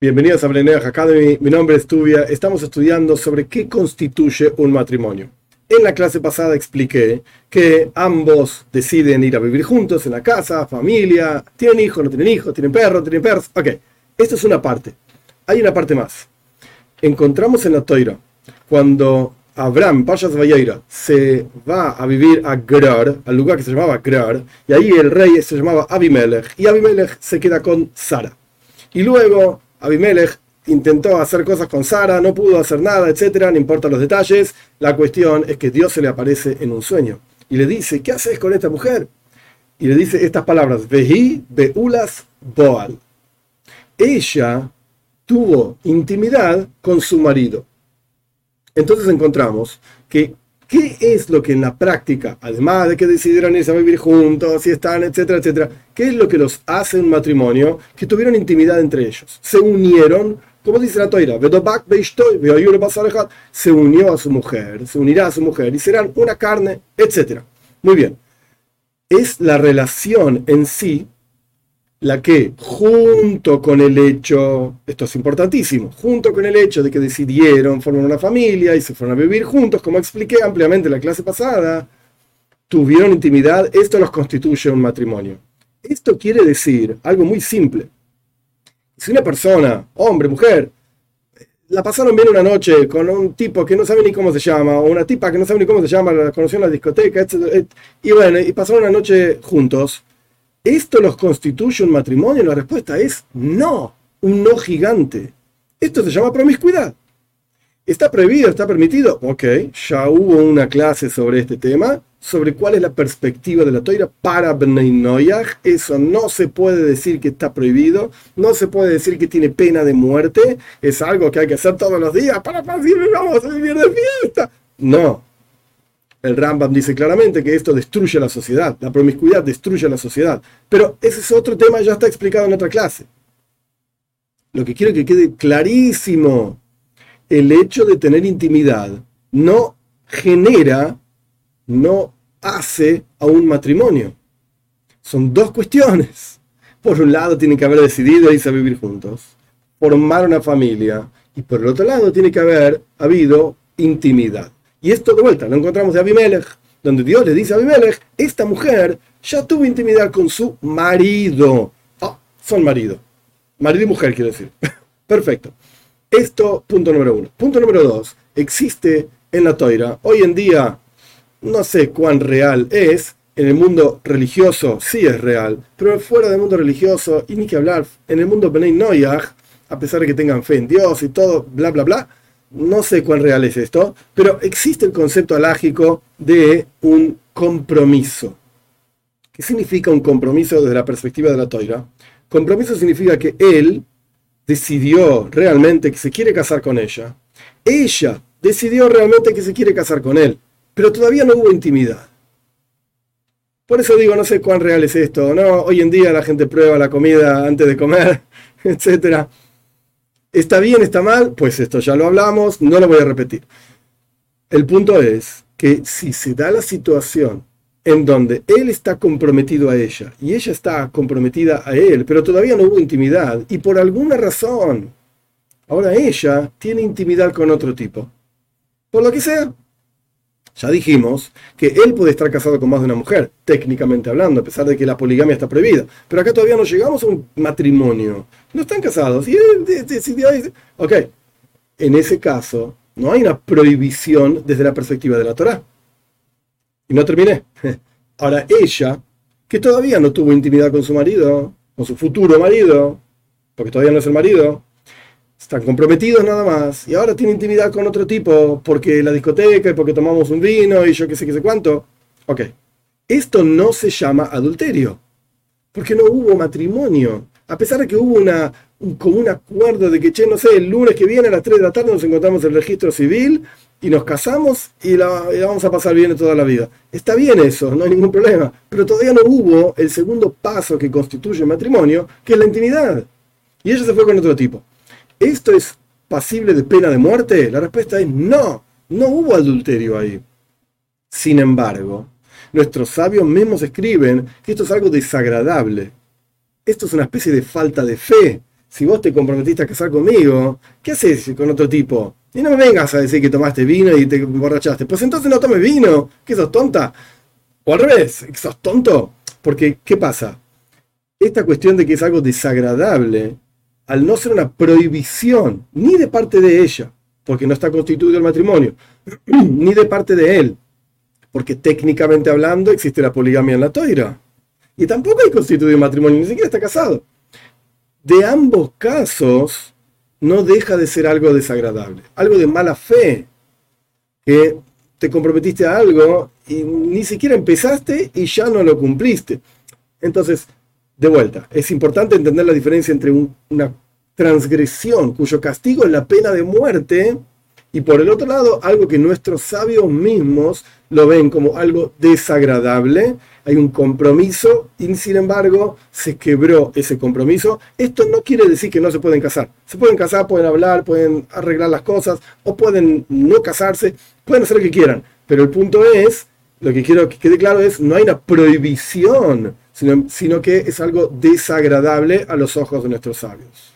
Bienvenidos a Brenner Academy, mi nombre es Tubia. Estamos estudiando sobre qué constituye un matrimonio. En la clase pasada expliqué que ambos deciden ir a vivir juntos en la casa, familia, tienen hijos, no tienen hijos, tienen perros, tienen perros. Ok, esto es una parte. Hay una parte más. Encontramos en la Toira, cuando Abraham, Payas Valleira, se va a vivir a Grar, al lugar que se llamaba Grar, y ahí el rey se llamaba Abimelech, y Abimelech se queda con Sara. Y luego Abimelech intentó hacer cosas con Sara, no pudo hacer nada, etcétera, no importa los detalles. La cuestión es que Dios se le aparece en un sueño y le dice: ¿Qué haces con esta mujer? Y le dice estas palabras: Vehi Beulas Boal. Ella tuvo intimidad con su marido. Entonces encontramos que ¿Qué es lo que en la práctica, además de que decidieron irse a vivir juntos, si están, etcétera, etcétera, qué es lo que los hace un matrimonio? Que tuvieron intimidad entre ellos. Se unieron, como dice la toira, se unió a su mujer, se unirá a su mujer y serán una carne, etcétera. Muy bien. Es la relación en sí la que, junto con el hecho, esto es importantísimo, junto con el hecho de que decidieron formar una familia y se fueron a vivir juntos, como expliqué ampliamente en la clase pasada, tuvieron intimidad, esto los constituye un matrimonio. Esto quiere decir algo muy simple. Si una persona, hombre, mujer, la pasaron bien una noche con un tipo que no sabe ni cómo se llama, o una tipa que no sabe ni cómo se llama, la conoció en la discoteca, etc. Y bueno, y pasaron una noche juntos, ¿Esto los constituye un matrimonio? La respuesta es no, un no gigante. Esto se llama promiscuidad. ¿Está prohibido? ¿Está permitido? Ok, ya hubo una clase sobre este tema, sobre cuál es la perspectiva de la toira para Bnei Noyach. Eso no se puede decir que está prohibido, no se puede decir que tiene pena de muerte, es algo que hay que hacer todos los días para decir vamos a vivir de fiesta. No, el Rambam dice claramente que esto destruye la sociedad, la promiscuidad destruye la sociedad. Pero ese es otro tema, ya está explicado en otra clase. Lo que quiero que quede clarísimo, el hecho de tener intimidad no genera, no hace a un matrimonio. Son dos cuestiones. Por un lado, tienen que haber decidido irse a vivir juntos, formar una familia, y por el otro lado, tiene que haber habido intimidad. Y esto de vuelta lo encontramos de Abimelech, donde Dios le dice a Abimelech, esta mujer ya tuvo intimidad con su marido. Ah, son marido. Marido y mujer, quiero decir. Perfecto. Esto, punto número uno. Punto número dos, existe en la toira. Hoy en día, no sé cuán real es, en el mundo religioso sí es real, pero fuera del mundo religioso, y ni que hablar, en el mundo Benay Noyach, a pesar de que tengan fe en Dios y todo, bla, bla, bla, no sé cuán real es esto, pero existe el concepto alágico de un compromiso. ¿Qué significa un compromiso desde la perspectiva de la toira? Compromiso significa que él decidió realmente que se quiere casar con ella. Ella decidió realmente que se quiere casar con él, pero todavía no hubo intimidad. Por eso digo, no sé cuán real es esto, ¿no? Hoy en día la gente prueba la comida antes de comer, etcétera ¿Está bien, está mal? Pues esto ya lo hablamos, no lo voy a repetir. El punto es que si se da la situación en donde él está comprometido a ella y ella está comprometida a él, pero todavía no hubo intimidad y por alguna razón ahora ella tiene intimidad con otro tipo, por lo que sea, ya dijimos que él puede estar casado con más de una mujer, técnicamente hablando, a pesar de que la poligamia está prohibida. Pero acá todavía no llegamos a un matrimonio. No están casados. Y él decidió. Ok, en ese caso, no hay una prohibición desde la perspectiva de la Torah. Y no terminé. Ahora ella, que todavía no tuvo intimidad con su marido, con su futuro marido, porque todavía no es el marido, están comprometidos nada más y ahora tiene intimidad con otro tipo porque la discoteca y porque tomamos un vino y yo qué sé qué sé cuánto. Ok, esto no se llama adulterio porque no hubo matrimonio. A pesar de que hubo una, un, como un acuerdo de que, che, no sé, el lunes que viene a las 3 de la tarde nos encontramos en el registro civil y nos casamos y la, y vamos a pasar bien toda la vida. Está bien eso, no hay ningún problema, pero todavía no hubo el segundo paso que constituye el matrimonio, que es la intimidad. Y ella se fue con otro tipo. ¿Esto es pasible de pena de muerte? La respuesta es no, no hubo adulterio ahí. Sin embargo, nuestros sabios mismos escriben que esto es algo desagradable. Esto es una especie de falta de fe. si vos te comprometiste a casar conmigo, ¿qué haces con otro tipo? Y no me vengas a decir que tomaste vino y te emborrachaste. Pues entonces no tomes vino, que sos tonta. O al revés, que sos tonto. Porque, ¿qué pasa? Esta cuestión de que es algo desagradable, al no ser una prohibición, ni de parte de ella, porque no está constituido el matrimonio, ni de parte de él, porque técnicamente hablando existe la poligamia en la toira. Y tampoco hay constituido matrimonio, ni siquiera está casado. De ambos casos, no deja de ser algo desagradable, algo de mala fe, que te comprometiste a algo y ni siquiera empezaste y ya no lo cumpliste. Entonces, de vuelta, es importante entender la diferencia entre una transgresión cuyo castigo es la pena de muerte y por el otro lado, algo que nuestros sabios mismos lo ven como algo desagradable, hay un compromiso y sin embargo se quebró ese compromiso. Esto no quiere decir que no se pueden casar. Se pueden casar, pueden hablar, pueden arreglar las cosas o pueden no casarse, pueden hacer lo que quieran. Pero el punto es, lo que quiero que quede claro es, no hay una prohibición, sino, que es algo desagradable a los ojos de nuestros sabios.